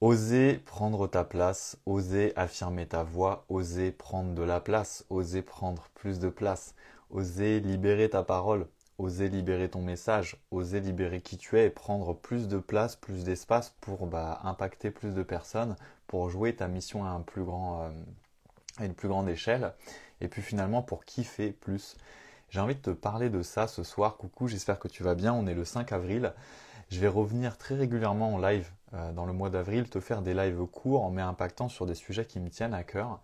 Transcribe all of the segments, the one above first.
Oser prendre ta place, oser affirmer ta voix, oser prendre de la place, oser prendre plus de place, oser libérer ta parole, oser libérer ton message, oser libérer qui tu es et prendre plus de place, plus d'espace pour bah, impacter plus de personnes, pour jouer ta mission à, euh, à une plus grande échelle et puis finalement pour kiffer plus. J'ai envie de te parler de ça ce soir. Coucou, j'espère que tu vas bien. On est le 5 avril. Je vais revenir très régulièrement en live euh, dans le mois d'avril, te faire des lives courts mais impactants sur des sujets qui me tiennent à cœur.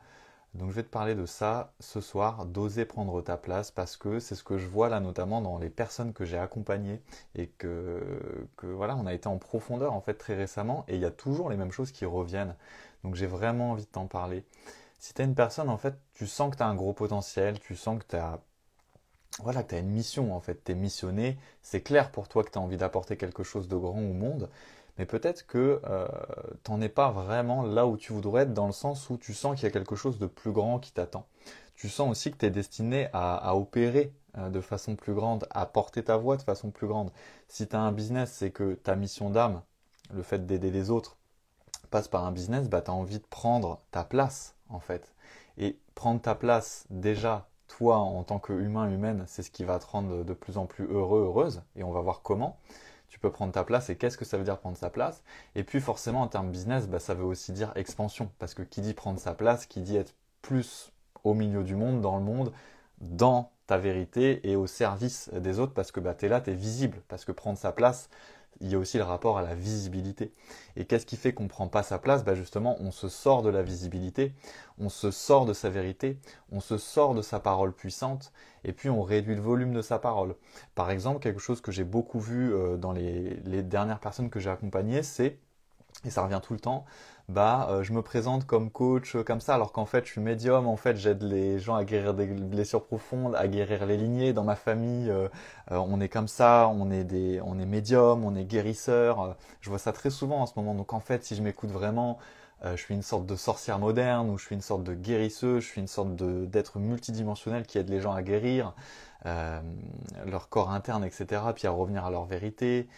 Donc je vais te parler de ça ce soir, d'oser prendre ta place parce que c'est ce que je vois là notamment dans les personnes que j'ai accompagnées et que, voilà, on a été en profondeur en fait très récemment et il y a toujours les mêmes choses qui reviennent. Donc j'ai vraiment envie de t'en parler. Si tu une personne en fait, tu sens que tu as un gros potentiel, tu sens que tu as voilà, tu as une mission en fait, tu es missionné, c'est clair pour toi que tu as envie d'apporter quelque chose de grand au monde, mais peut-être que euh, tu n'en es pas vraiment là où tu voudrais être dans le sens où tu sens qu'il y a quelque chose de plus grand qui t'attend. Tu sens aussi que tu es destiné à, opérer euh, de façon plus grande, à porter ta voix de façon plus grande. Si tu as un business, c'est que ta mission d'âme, le fait d'aider les autres, passe par un business, bah, tu as envie de prendre ta place en fait. Et prendre ta place déjà toi, en tant qu'humain, humaine, c'est ce qui va te rendre de plus en plus heureux, heureuse, et on va voir comment. Tu peux prendre ta place et qu'est-ce que ça veut dire prendre sa place. Et puis forcément en termes business, bah, ça veut aussi dire expansion. Parce que qui dit prendre sa place, qui dit être plus au milieu du monde, dans le monde, dans ta vérité et au service des autres, parce que bah, tu es là, tu es visible. Parce que prendre sa place, il y a aussi le rapport à la visibilité. Et qu'est-ce qui fait qu'on ne prend pas sa place? Bah Justement, on se sort de la visibilité, on se sort de sa vérité, on se sort de sa parole puissante, et puis on réduit le volume de sa parole. Par exemple, quelque chose que j'ai beaucoup vu euh, dans les dernières personnes que j'ai accompagnées, c'est, et ça revient tout le temps, bah, euh, je me présente comme coach euh, comme ça, alors qu'en fait, je suis médium. En fait, j'aide les gens à guérir des blessures profondes, à guérir les lignées. Dans ma famille, euh, on est comme ça, on est des, on est médium, on est guérisseur. je vois ça très souvent en ce moment. Donc en fait, si je m'écoute vraiment, je suis une sorte de sorcière moderne ou je suis une sorte de guérisseuse, je suis une sorte d'être multidimensionnel qui aide les gens à guérir leur corps interne, etc. Puis à revenir à leur vérité.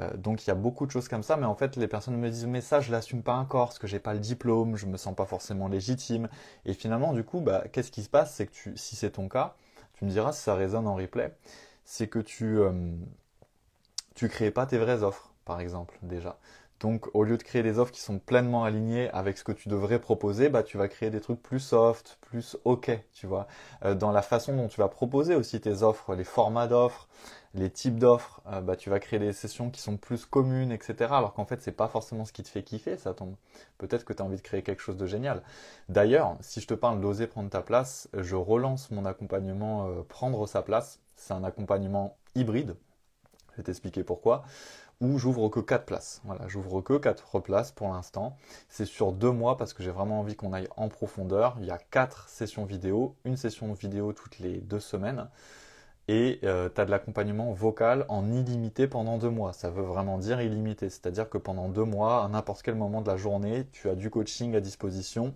Euh, donc il y a beaucoup de choses comme ça, mais en fait les personnes me disent mais ça je l'assume pas encore parce que j'ai pas le diplôme, je me sens pas forcément légitime. Et finalement du coup bah, qu'est-ce qui se passe? C'est que tu, si c'est ton cas, tu me diras si ça résonne en replay, c'est que tu euh, tu crées pas tes vraies offres par exemple déjà. Donc au lieu de créer des offres qui sont pleinement alignées avec ce que tu devrais proposer, bah tu vas créer des trucs plus soft, plus ok, tu vois. Euh, dans la façon dont tu vas proposer aussi tes offres, les formats d'offres, les types d'offres, euh, bah, tu vas créer des sessions qui sont plus communes, etc. Alors qu'en fait, c'est pas forcément ce qui te fait kiffer, ça tombe. Peut-être que tu as envie de créer quelque chose de génial. D'ailleurs, si je te parle d'oser prendre ta place, je relance mon accompagnement euh, Prendre sa place. C'est un accompagnement hybride. Je vais t'expliquer pourquoi. Où j'ouvre que 4 places. Voilà, j'ouvre que 4 places pour l'instant. C'est sur deux mois parce que j'ai vraiment envie qu'on aille en profondeur. Il y a 4 sessions vidéo, une session vidéo toutes les deux semaines et euh, tu as de l'accompagnement vocal en illimité pendant deux mois. Ça veut vraiment dire illimité, c'est-à-dire que pendant deux mois, à n'importe quel moment de la journée, tu as du coaching à disposition.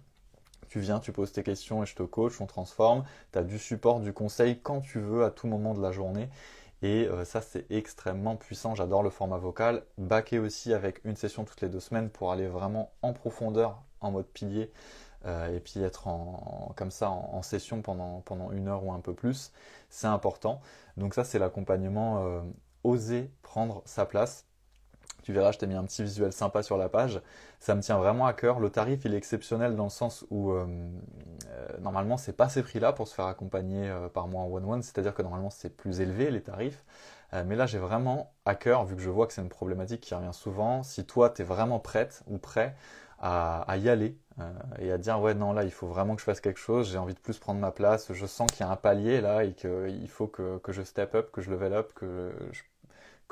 Tu viens, tu poses tes questions et je te coach, on transforme. Tu as du support, du conseil quand tu veux, à tout moment de la journée. Et euh, ça, c'est extrêmement puissant. J'adore le format vocal. Baquer aussi avec une session toutes les deux semaines pour aller vraiment en profondeur en mode pilier euh, et puis être en, comme ça en, session pendant, pendant une heure ou un peu plus, c'est important. Donc ça c'est l'accompagnement euh, oser prendre sa place. Tu verras, je t'ai mis un petit visuel sympa sur la page. Ça me tient vraiment à cœur. Le tarif, il est exceptionnel dans le sens où euh, normalement, c'est pas ces prix-là pour se faire accompagner par moi en one-one. C'est-à-dire que normalement, c'est plus élevé les tarifs. mais là, j'ai vraiment à cœur, vu que je vois que c'est une problématique qui revient souvent. Si toi, tu es vraiment prête ou prêt à, y aller euh, et à dire ouais non là il faut vraiment que je fasse quelque chose, j'ai envie de plus prendre ma place, je sens qu'il y a un palier là et qu'il faut que, que, je step up, que je level up, que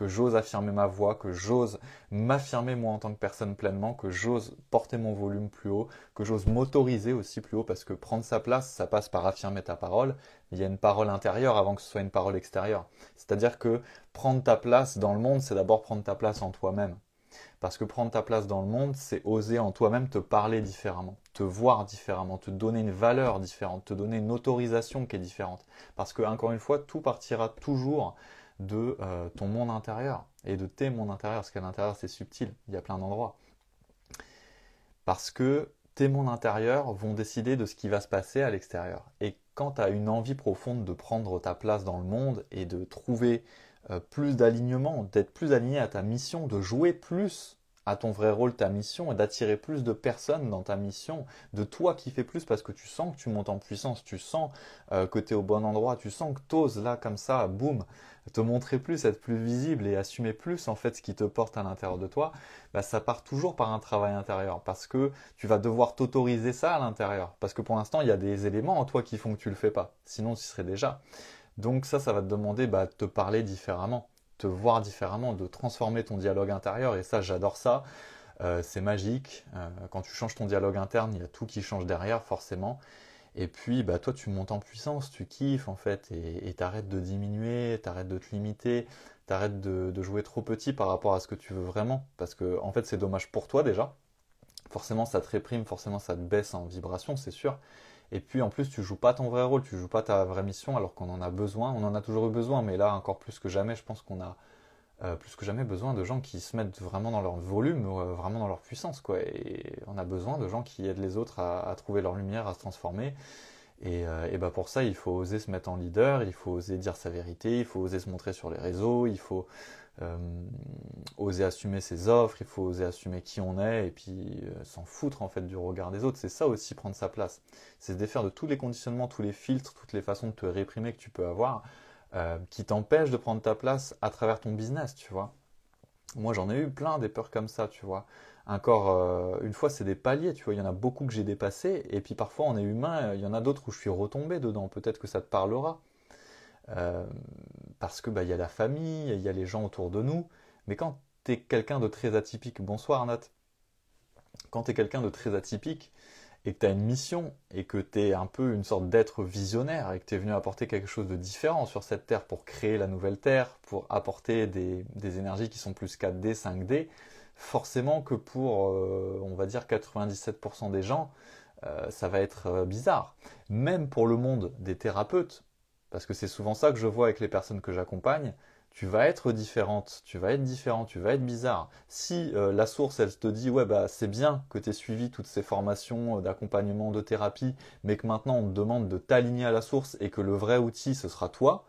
que j'ose affirmer ma voix, que j'ose m'affirmer moi en tant que personne pleinement, que j'ose porter mon volume plus haut, que j'ose m'autoriser aussi plus haut, parce que prendre sa place, ça passe par affirmer ta parole, il y a une parole intérieure avant que ce soit une parole extérieure. C'est-à-dire que prendre ta place dans le monde, c'est d'abord prendre ta place en toi-même. Parce que prendre ta place dans le monde, c'est oser en toi-même te parler différemment, te voir différemment, te donner une valeur différente, te donner une autorisation qui est différente. Parce que, encore une fois, tout partira toujours de euh, ton monde intérieur et de tes mondes intérieurs. Parce qu'à l'intérieur, c'est subtil, il y a plein d'endroits. Parce que tes mondes intérieurs vont décider de ce qui va se passer à l'extérieur. Et quand tu as une envie profonde de prendre ta place dans le monde et de trouver euh, plus d'alignement, d'être plus aligné à ta mission, de jouer plus à ton vrai rôle, ta mission, et d'attirer plus de personnes dans ta mission, de toi qui fais plus parce que tu sens que tu montes en puissance, tu sens euh, que tu es au bon endroit, tu sens que tu oses là comme ça, boum, te montrer plus, être plus visible et assumer plus en fait ce qui te porte à l'intérieur de toi, bah, ça part toujours par un travail intérieur parce que tu vas devoir t'autoriser ça à l'intérieur parce que pour l'instant il y a des éléments en toi qui font que tu le fais pas, sinon tu serais déjà. Donc ça, ça va te demander bah, de te parler différemment voir différemment, de transformer ton dialogue intérieur. Et ça, j'adore ça. Euh, c'est magique. Euh, quand tu changes ton dialogue interne, il y a tout qui change derrière, forcément. Et puis, bah, toi, tu montes en puissance, tu kiffes, en fait, et t'arrêtes de diminuer, t'arrêtes de te limiter, t'arrêtes de, de jouer trop petit par rapport à ce que tu veux vraiment. Parce que, en fait, c'est dommage pour toi déjà. Forcément, ça te réprime, forcément, ça te baisse en vibration, c'est sûr. Et puis en plus, tu joues pas ton vrai rôle, tu joues pas ta vraie mission alors qu'on en a besoin. On en a toujours eu besoin, mais là encore plus que jamais, je pense qu'on a euh, plus que jamais besoin de gens qui se mettent vraiment dans leur volume, euh, vraiment dans leur puissance, quoi. Et on a besoin de gens qui aident les autres à, trouver leur lumière, à se transformer. Et, euh, et bah pour ça, il faut oser se mettre en leader, il faut oser dire sa vérité, il faut oser se montrer sur les réseaux, il faut euh, oser assumer ses offres, il faut oser assumer qui on est et puis euh, s'en foutre en fait du regard des autres. C'est ça aussi prendre sa place. C'est se défaire de tous les conditionnements, tous les filtres, toutes les façons de te réprimer que tu peux avoir euh, qui t'empêchent de prendre ta place à travers ton business, tu vois. Moi j'en ai eu plein des peurs comme ça, tu vois. Encore une fois, c'est des paliers, tu vois. Il y en a beaucoup que j'ai dépassés et puis parfois on est humain, il y en a d'autres où je suis retombé dedans. Peut-être que ça te parlera. Parce que bah, y a la famille, il y a les gens autour de nous. Mais quand tu es quelqu'un de très atypique, bonsoir Nat, quand tu es quelqu'un de très atypique et que tu as une mission et que tu es un peu une sorte d'être visionnaire et que tu es venu apporter quelque chose de différent sur cette Terre pour créer la nouvelle Terre, pour apporter des, énergies qui sont plus 4D, 5D, forcément que pour, euh, on va dire, 97% des gens, euh, ça va être bizarre. Même pour le monde des thérapeutes, parce que c'est souvent ça que je vois avec les personnes que j'accompagne, tu vas être différente, tu vas être différent, tu vas être bizarre. Si euh, la source, elle te dit, ouais, bah, c'est bien que tu aies suivi toutes ces formations euh, d'accompagnement, de thérapie, mais que maintenant on te demande de t'aligner à la source et que le vrai outil, ce sera toi,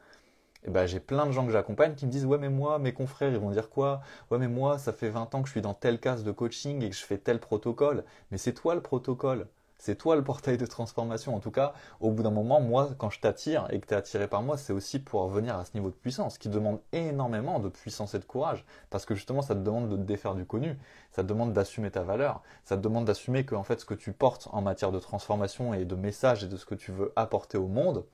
eh ben, j'ai plein de gens que j'accompagne qui me disent, ouais, mais moi, mes confrères, ils vont dire quoi? Ouais, mais moi, ça fait 20 ans que je suis dans tel case de coaching et que je fais tel protocole. Mais c'est toi le protocole. C'est toi le portail de transformation. En tout cas, au bout d'un moment, moi, quand je t'attire et que tu es attiré par moi, c'est aussi pour revenir à ce niveau de puissance qui demande énormément de puissance et de courage. Parce que justement, ça te demande de te défaire du connu. Ça te demande d'assumer ta valeur. Ça te demande d'assumer que, fait, ce que tu portes en matière de transformation et de message et de ce que tu veux apporter au monde,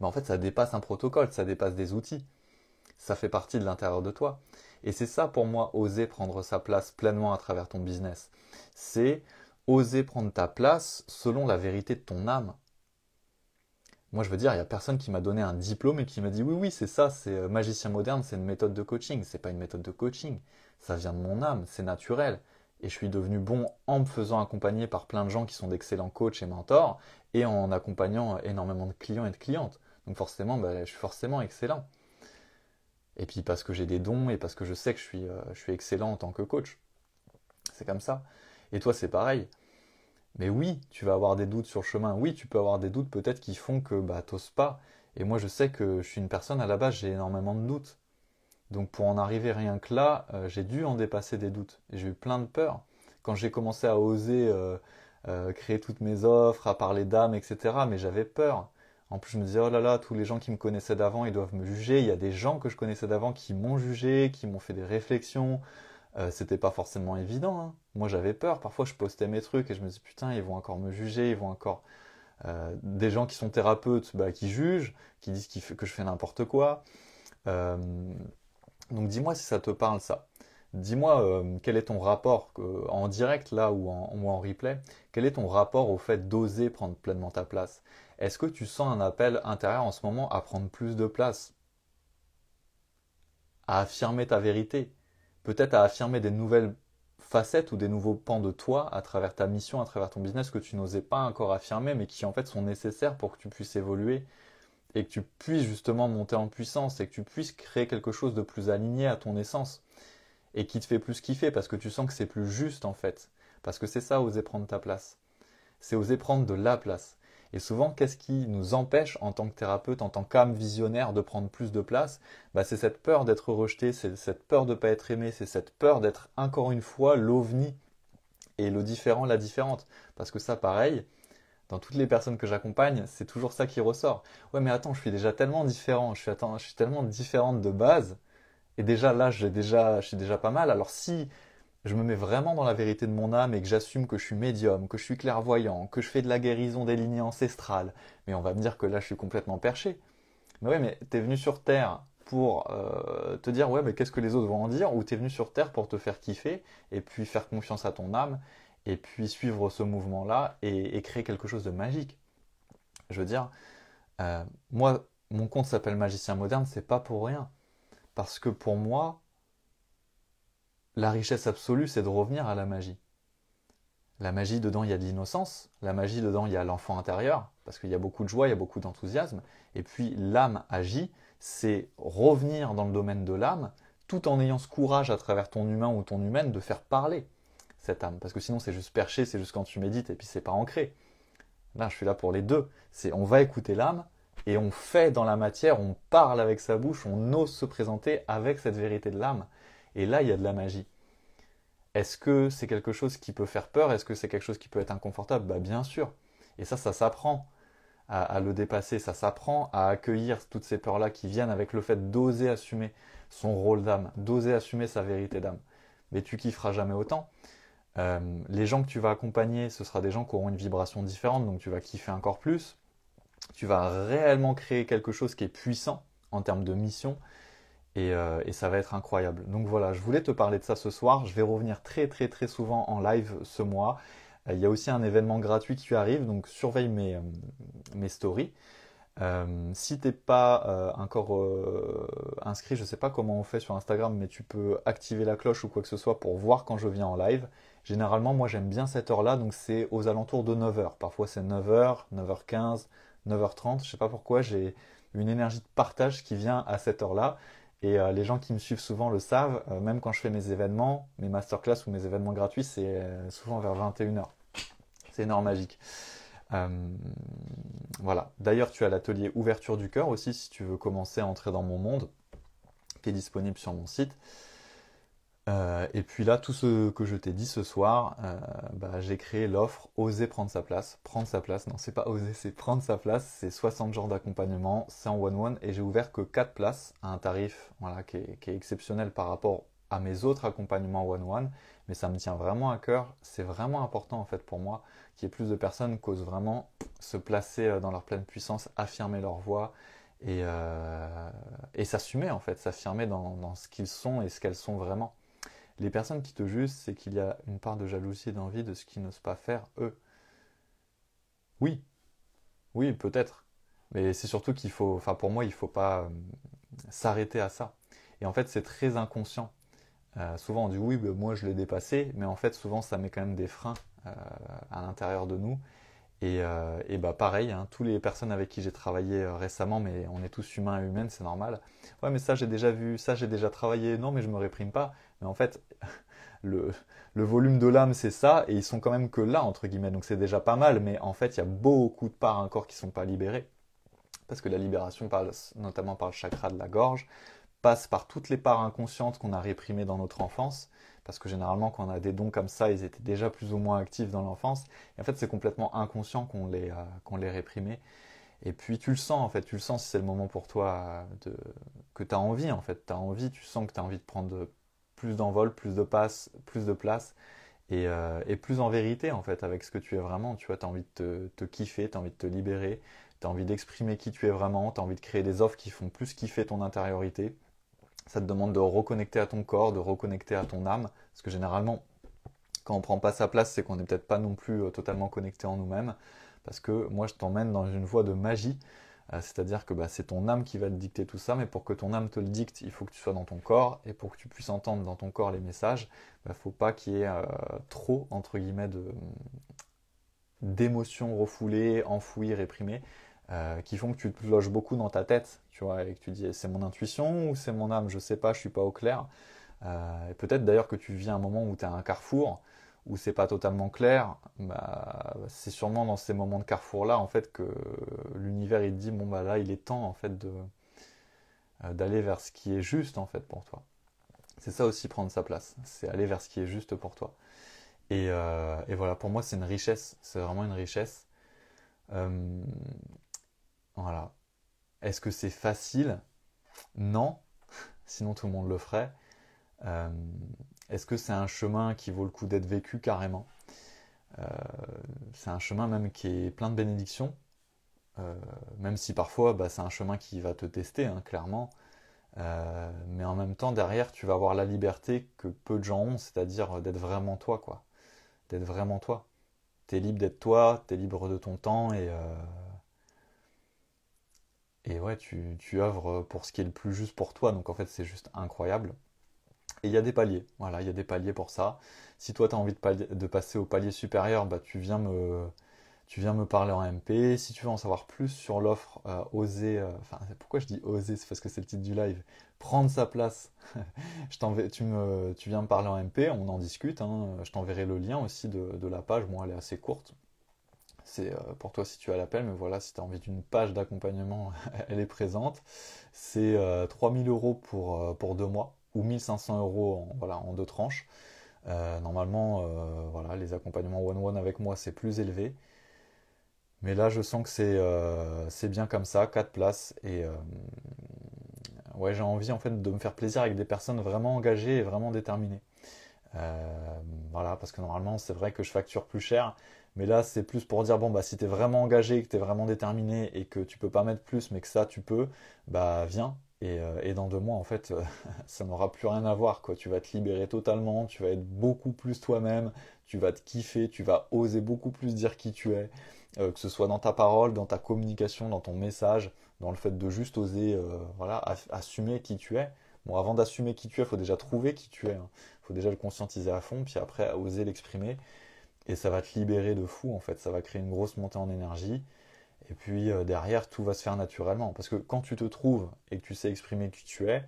ben, en fait, ça dépasse un protocole, ça dépasse des outils. Ça fait partie de l'intérieur de toi. Et c'est ça, pour moi, oser prendre sa place pleinement à travers ton business. C'est oser prendre ta place selon la vérité de ton âme. Moi, je veux dire, il n'y a personne qui m'a donné un diplôme et qui m'a dit oui, oui, c'est ça, c'est euh, magicien moderne, c'est une méthode de coaching. C'est pas une méthode de coaching. Ça vient de mon âme, c'est naturel. Et je suis devenu bon en me faisant accompagner par plein de gens qui sont d'excellents coachs et mentors et en accompagnant énormément de clients et de clientes. Donc forcément, bah, je suis forcément excellent. Et puis parce que j'ai des dons et parce que je sais que je suis, euh, je suis excellent en tant que coach. C'est comme ça. Et toi, c'est pareil. Mais oui, tu vas avoir des doutes sur le chemin. Oui, tu peux avoir des doutes peut-être qui font que bah, t'oses pas. Et moi, je sais que je suis une personne, à la base, j'ai énormément de doutes. Donc pour en arriver rien que là, euh, j'ai dû en dépasser des doutes. J'ai eu plein de peurs. Quand j'ai commencé à oser euh, euh, créer toutes mes offres, à parler d'âme, etc., mais j'avais peur. En plus, je me disais, oh là là, tous les gens qui me connaissaient d'avant, ils doivent me juger. Il y a des gens que je connaissais d'avant qui m'ont jugé, qui m'ont fait des réflexions. Euh, c'était pas forcément évident. Hein. Moi j'avais peur, parfois je postais mes trucs et je me dis putain ils vont encore me juger, ils vont encore... Euh, des gens qui sont thérapeutes bah, qui jugent, qui disent que je fais n'importe quoi. Euh, donc dis-moi si ça te parle ça. Dis-moi quel est ton rapport en direct là ou en, ou en replay, quel est ton rapport au fait d'oser prendre pleinement ta place? Est-ce que tu sens un appel intérieur en ce moment à prendre plus de place? À affirmer ta vérité? Peut-être à affirmer des nouvelles facettes ou des nouveaux pans de toi à travers ta mission, à travers ton business que tu n'osais pas encore affirmer, mais qui en fait sont nécessaires pour que tu puisses évoluer et que tu puisses justement monter en puissance et que tu puisses créer quelque chose de plus aligné à ton essence et qui te fait plus kiffer parce que tu sens que c'est plus juste en fait. Parce que c'est ça, oser prendre ta place. C'est oser prendre de la place. Et souvent, qu'est-ce qui nous empêche en tant que thérapeute, en tant qu'âme visionnaire, de prendre plus de place? Bah, C'est cette peur d'être rejeté, c'est cette peur de ne pas être aimé, c'est cette peur d'être encore une fois l'ovni et le différent, la différente. Parce que ça, pareil, dans toutes les personnes que j'accompagne, c'est toujours ça qui ressort. Ouais, mais attends, je suis déjà tellement différent, je suis, tellement différente de base, et déjà là, déjà, je suis déjà pas mal. Alors si je me mets vraiment dans la vérité de mon âme et que j'assume que je suis médium, que je suis clairvoyant, que je fais de la guérison des lignées ancestrales, mais on va me dire que là, je suis complètement perché. Mais ouais, mais t'es venu sur Terre pour euh, te dire ouais mais qu'est-ce que les autres vont en dire? Ou t'es venu sur Terre pour te faire kiffer et puis faire confiance à ton âme et puis suivre ce mouvement-là et, créer quelque chose de magique. Je veux dire, euh, moi, mon compte s'appelle Magicien Moderne, c'est pas pour rien. Parce que pour moi, la richesse absolue, c'est de revenir à la magie. La magie, dedans, il y a de l'innocence. La magie, dedans, il y a l'enfant intérieur, parce qu'il y a beaucoup de joie, il y a beaucoup d'enthousiasme. Et puis, l'âme agit, c'est revenir dans le domaine de l'âme, tout en ayant ce courage à travers ton humain ou ton humaine de faire parler cette âme. Parce que sinon, c'est juste perché, c'est juste quand tu médites et puis c'est pas ancré. Là, je suis là pour les deux. C'est on va écouter l'âme et on fait dans la matière, on parle avec sa bouche, on ose se présenter avec cette vérité de l'âme. Et là, il y a de la magie. Est-ce que c'est quelque chose qui peut faire peur? Est-ce que c'est quelque chose qui peut être inconfortable? Bah, Bien sûr. Et ça, ça s'apprend à, le dépasser, ça s'apprend à accueillir toutes ces peurs-là qui viennent avec le fait d'oser assumer son rôle d'âme, d'oser assumer sa vérité d'âme. Mais tu kifferas jamais autant. Euh, les gens que tu vas accompagner, ce sera des gens qui auront une vibration différente, donc tu vas kiffer encore plus. Tu vas réellement créer quelque chose qui est puissant en termes de mission. Et, euh, ça va être incroyable. Donc voilà, je voulais te parler de ça ce soir. Je vais revenir très très très souvent en live ce mois. Euh, il y a aussi un événement gratuit qui arrive, donc surveille mes, mes stories. Euh, si t'es pas encore inscrit, je sais pas comment on fait sur Instagram, mais tu peux activer la cloche ou quoi que ce soit pour voir quand je viens en live. Généralement, moi j'aime bien cette heure-là, donc c'est aux alentours de 9h. Parfois c'est 9h, 9h15, 9h30. Je sais pas pourquoi, j'ai une énergie de partage qui vient à cette heure-là. Et euh, les gens qui me suivent souvent le savent, euh, même quand je fais mes événements, mes masterclass ou mes événements gratuits, c'est euh, souvent vers 21h. C'est énorme magique. voilà. D'ailleurs, tu as l'atelier Ouverture du cœur aussi si tu veux commencer à entrer dans mon monde, qui est disponible sur mon site. Euh, et puis là, tout ce que je t'ai dit ce soir, euh, bah, j'ai créé l'offre Oser prendre sa place. Prendre sa place, non, c'est pas oser, c'est prendre sa place. C'est 60 jours d'accompagnement, c'est en one-one et j'ai ouvert que 4 places à un tarif voilà, qui, est, exceptionnel par rapport à mes autres accompagnements one-one. Mais ça me tient vraiment à cœur. C'est vraiment important en fait pour moi qu'il y ait plus de personnes qui osent vraiment se placer euh, dans leur pleine puissance, affirmer leur voix et, s'assumer en fait, s'affirmer dans ce qu'ils sont et ce qu'elles sont vraiment. Les personnes qui te jugent, c'est qu'il y a une part de jalousie et d'envie de ce qu'ils n'osent pas faire eux. Oui, oui, peut-être. Mais c'est surtout qu'il faut, enfin pour moi, il ne faut pas euh, s'arrêter à ça. Et en fait, c'est très inconscient. Euh, souvent, on dit oui, ben, moi je l'ai dépassé, mais en fait, souvent, ça met quand même des freins euh, à l'intérieur de nous. Et, et bah pareil, hein, toutes les personnes avec qui j'ai travaillé récemment, mais on est tous humains et humaines, c'est normal. Ouais, mais ça j'ai déjà vu, ça j'ai déjà travaillé. Non, mais je me réprime pas. Mais en fait, le, volume de l'âme, c'est ça, et ils sont quand même que là, entre guillemets. Donc c'est déjà pas mal, mais en fait, il y a beaucoup de parts encore qui sont pas libérées. Parce que la libération passe notamment par le chakra de la gorge, passe par toutes les parts inconscientes qu'on a réprimées dans notre enfance. Parce que généralement, quand on a des dons comme ça, ils étaient déjà plus ou moins actifs dans l'enfance. Et en fait, c'est complètement inconscient qu'on les, euh, qu'on les réprimait. Et puis tu le sens en fait, tu le sens si c'est le moment pour toi de, que tu as envie en fait, tu as envie, tu sens que tu as envie de prendre plus d'envol, plus de passe, plus de place. Euh, et, plus en vérité en fait avec ce que tu es vraiment. Tu vois, tu as envie de te, kiffer, tu as envie de te libérer, tu as envie d'exprimer qui tu es vraiment, tu as envie de créer des offres qui font plus kiffer ton intériorité. Ça te demande de reconnecter à ton corps, de reconnecter à ton âme. Parce que généralement, quand on prend pas sa place, c'est qu'on n'est peut-être pas non plus euh, totalement connecté en nous-mêmes. Parce que moi, je t'emmène dans une voie de magie euh, c'est-à-dire que bah, c'est ton âme qui va te dicter tout ça, mais pour que ton âme te le dicte, il faut que tu sois dans ton corps, et pour que tu puisses entendre dans ton corps les messages, il bah, faut pas qu'il y ait euh, trop, d'émotions refoulées, enfouies, réprimées, euh, qui font que tu te loges beaucoup dans ta tête, tu vois, et que tu dis c'est mon intuition ou c'est mon âme, je sais pas, je suis pas au clair. et peut-être d'ailleurs que tu vis un moment où tu à un carrefour, où c'est pas totalement clair, bah, c'est sûrement dans ces moments de carrefour-là, en fait, que l'univers, il dit, bon, bah là, il est temps, en fait, euh, d'aller vers ce qui est juste, en fait, pour toi. C'est ça aussi, prendre sa place. C'est aller vers ce qui est juste pour toi. Et, euh, et voilà, pour moi, c'est une richesse. C'est vraiment une richesse. Euh, voilà. Est-ce que c'est facile? Non. Sinon, tout le monde le ferait. Euh, est-ce que c'est un chemin qui vaut le coup d'être vécu carrément? Euh, C'est un chemin même qui est plein de bénédictions, euh, même si parfois bah, c'est un chemin qui va te tester, hein, clairement. mais en même temps, derrière, tu vas avoir la liberté que peu de gens ont, c'est-à-dire d'être vraiment toi, quoi. D'être vraiment toi. T'es libre d'être toi, t'es libre de ton temps et et ouais, tu, tu œuvres pour ce qui est le plus juste pour toi. Donc en fait, c'est juste incroyable. Et il y a des paliers, voilà, il y a des paliers pour ça. Si toi tu as envie de, passer au palier supérieur, bah, tu, viens me, parler en MP. Si tu veux en savoir plus sur l'offre euh, Oser, euh, enfin pourquoi je dis Oser, c'est parce que c'est le titre du live, prendre sa place, je tu, viens me parler en MP, on en discute, hein. je t'enverrai le lien aussi de, de, la page, moi elle est assez courte. C'est euh, pour toi si tu as l'appel, mais voilà, si tu as envie d'une page d'accompagnement, elle est présente. C'est 3000 euros pour, pour deux mois ou 1500 euros en, voilà, en deux tranches. Euh, normalement, euh, voilà, les accompagnements one-one avec moi, c'est plus élevé. Mais là, je sens que c'est euh, bien comme ça, 4 places. Et ouais, j'ai envie en fait de me faire plaisir avec des personnes vraiment engagées et vraiment déterminées. voilà, parce que normalement, c'est vrai que je facture plus cher. Mais là, c'est plus pour dire, bon, bah, si tu es vraiment engagé, que tu es vraiment déterminé et que tu peux pas mettre plus, mais que ça, tu peux, bah, viens, euh, et, dans deux mois, en fait, euh, ça n'aura plus rien à voir. Quoi. Tu vas te libérer totalement, tu vas être beaucoup plus toi-même, tu vas te kiffer, tu vas oser beaucoup plus dire qui tu es, euh, que ce soit dans ta parole, dans ta communication, dans ton message, dans le fait de juste oser voilà, assumer qui tu es. Bon, avant d'assumer qui tu es, il faut déjà trouver qui tu es. Il hein. faut déjà le conscientiser à fond, puis après oser l'exprimer. Et ça va te libérer de fou, en fait. Ça va créer une grosse montée en énergie. Et puis euh, derrière, tout va se faire naturellement. Parce que quand tu te trouves et que tu sais exprimer qui tu es,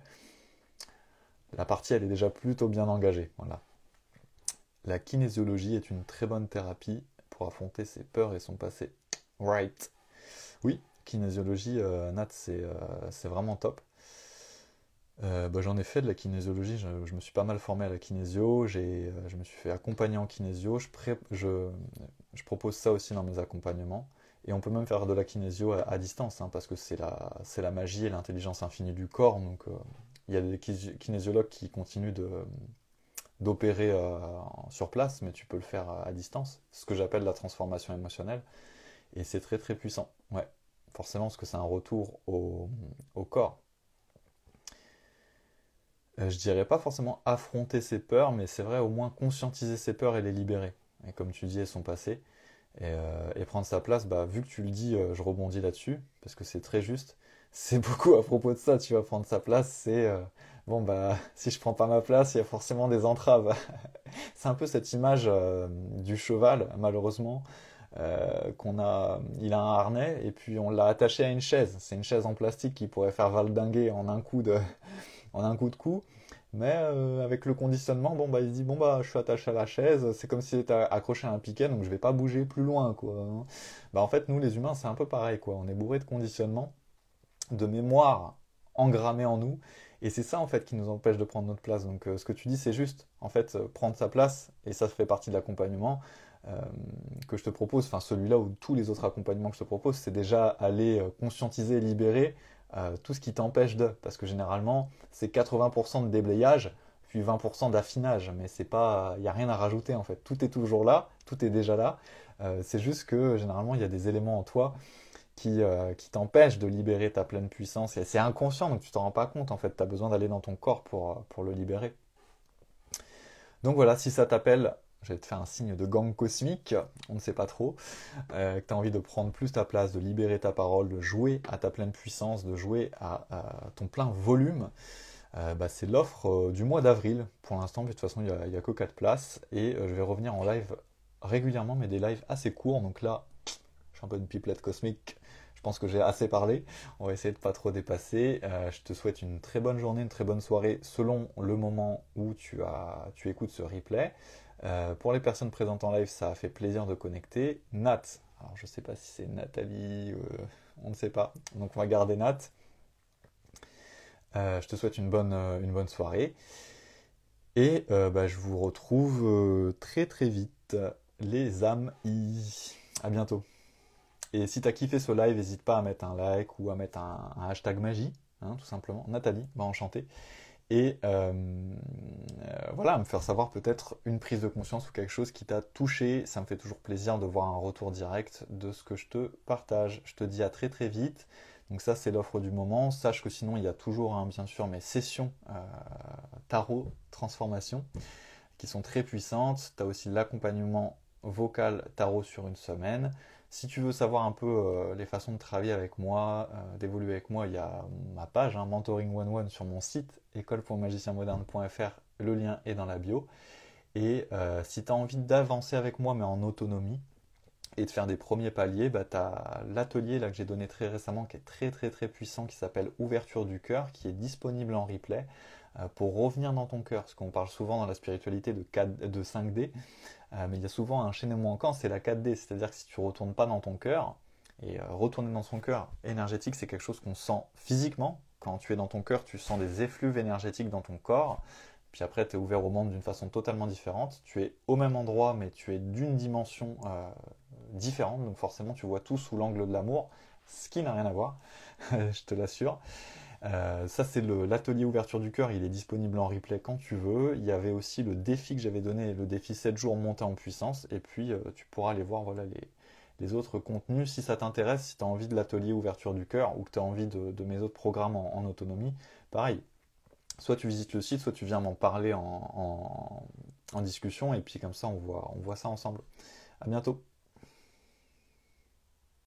la partie, elle est déjà plutôt bien engagée. Voilà. La kinésiologie est une très bonne thérapie pour affronter ses peurs et son passé. Right. Oui, kinésiologie, euh, Nat, c'est euh, vraiment top. Bah, j'en ai fait de la kinésiologie, je, me suis pas mal formé à la kinésio, je me suis fait accompagner en kinésio, je, je propose ça aussi dans mes accompagnements. Et on peut même faire de la kinésio à, distance, hein, parce que c'est la, la magie et l'intelligence infinie du corps. Donc euh, il y a des kinésiologues qui continuent d'opérer euh, sur place, mais tu peux le faire à, distance. Ce que j'appelle la transformation émotionnelle. Et c'est très très puissant. Ouais, forcément, parce que c'est un retour au, au corps. Euh, je dirais pas forcément affronter ses peurs, mais c'est vrai au moins conscientiser ses peurs et les libérer. Et comme tu dis, elles sont passées. Euh, et, prendre sa place, bah, vu que tu le dis, euh, je rebondis là-dessus, parce que c'est très juste. C'est beaucoup à propos de ça, tu vas prendre sa place, c'est euh, bon bah si je prends pas ma place, il y a forcément des entraves. c'est un peu cette image du cheval, malheureusement, qu'on a, il a un harnais et puis on l'a attaché à une chaise. C'est une chaise en plastique qui pourrait faire valdinguer en un coup de, en un coup de cou. Mais euh, avec le conditionnement, bon bah il se dit bon bah je suis attaché à la chaise, c'est comme s'il était accroché à un piquet, donc je vais pas bouger plus loin quoi. Bah en fait nous les humains c'est un peu pareil quoi, on est bourré de conditionnement, de mémoire engrammée en nous, et c'est ça en fait qui nous empêche de prendre notre place. Donc euh, ce que tu dis c'est juste, en fait euh, prendre sa place, et ça fait partie de l'accompagnement que je te propose, enfin celui-là ou tous les autres accompagnements que je te propose, c'est déjà aller conscientiser libérer euh, tout ce qui t'empêche de. Parce que généralement, c'est 80% de déblayage, puis 20% d'affinage. Mais c'est pas, il n'y a rien à rajouter en fait. Tout est toujours là, tout est déjà là. Euh, c'est juste que généralement, il y a des éléments en toi qui, euh, qui t'empêchent de libérer ta pleine puissance. Et c'est inconscient, donc tu t'en rends pas compte en fait. Tu as besoin d'aller dans ton corps pour, pour le libérer. Donc voilà, si ça t'appelle, je vais te faire un signe de gang cosmique, on ne sait pas trop, euh, que tu as envie de prendre plus ta place, de libérer ta parole, de jouer à ta pleine puissance, de jouer à, ton plein volume, euh, bah, c'est l'offre euh, du mois d'avril. Pour l'instant, de toute façon, il n'y a, que 4 places, et je vais revenir en live régulièrement, mais des lives assez courts, donc là, je suis un peu une pipelette cosmique, je pense que j'ai assez parlé. On va essayer de pas trop dépasser. je te souhaite une très bonne journée, une très bonne soirée selon le moment où tu, as, tu écoutes ce replay. Euh, pour les personnes présentes en live, ça a fait plaisir de connecter. Nat, alors je ne sais pas si c'est Nathalie, on ne sait pas. Donc on va garder Nat. je te souhaite une bonne, une bonne soirée. Et bah, je vous retrouve très très vite, les âmes. À bientôt. Et si tu as kiffé ce live, n'hésite pas à mettre un like ou à mettre un, hashtag magie, hein, tout simplement. Nathalie, bah enchanté. Et euh, euh, voilà, me faire savoir peut-être une prise de conscience ou quelque chose qui t'a touché. Ça me fait toujours plaisir de voir un retour direct de ce que je te partage. Je te dis à très très vite. Donc ça, c'est l'offre du moment. Sache que sinon, il y a toujours, hein, bien sûr, mes sessions euh, tarot transformation qui sont très puissantes. Tu as aussi l'accompagnement vocal tarot sur une semaine. Si tu veux savoir un peu euh, les façons de travailler avec moi, euh, d'évoluer avec moi, il y a ma page hein, Mentoring One One sur mon site école.magicienmoderne.fr. Le lien est dans la bio. Et euh, si tu as envie d'avancer avec moi mais en autonomie et de faire des premiers paliers, bah, tu as l'atelier que j'ai donné très récemment qui est très très très puissant qui s'appelle Ouverture du cœur qui est disponible en replay pour revenir dans ton cœur. Parce qu'on parle souvent dans la spiritualité de, 4, de 5D. Euh, mais il y a souvent un chaînement manquant, c'est la 4D, c'est-à-dire que si tu retournes pas dans ton cœur, et euh, retourner dans son cœur énergétique, c'est quelque chose qu'on sent physiquement. Quand tu es dans ton cœur, tu sens des effluves énergétiques dans ton corps. Puis après, tu es ouvert au monde d'une façon totalement différente. Tu es au même endroit, mais tu es d'une dimension euh, différente. Donc forcément, tu vois tout sous l'angle de l'amour, ce qui n'a rien à voir, je te l'assure. Euh, ça, c'est l'atelier ouverture du cœur. Il est disponible en replay quand tu veux. Il y avait aussi le défi que j'avais donné, le défi 7 jours monté en puissance. Et puis, euh, tu pourras aller voir les, autres contenus. Si ça t'intéresse, si tu as envie de l'atelier ouverture du cœur ou que tu as envie de, mes autres programmes en, autonomie, pareil. Soit tu visites le site, soit tu viens m'en parler en, en, discussion. Et puis, comme ça, on voit, on voit ça ensemble. À bientôt.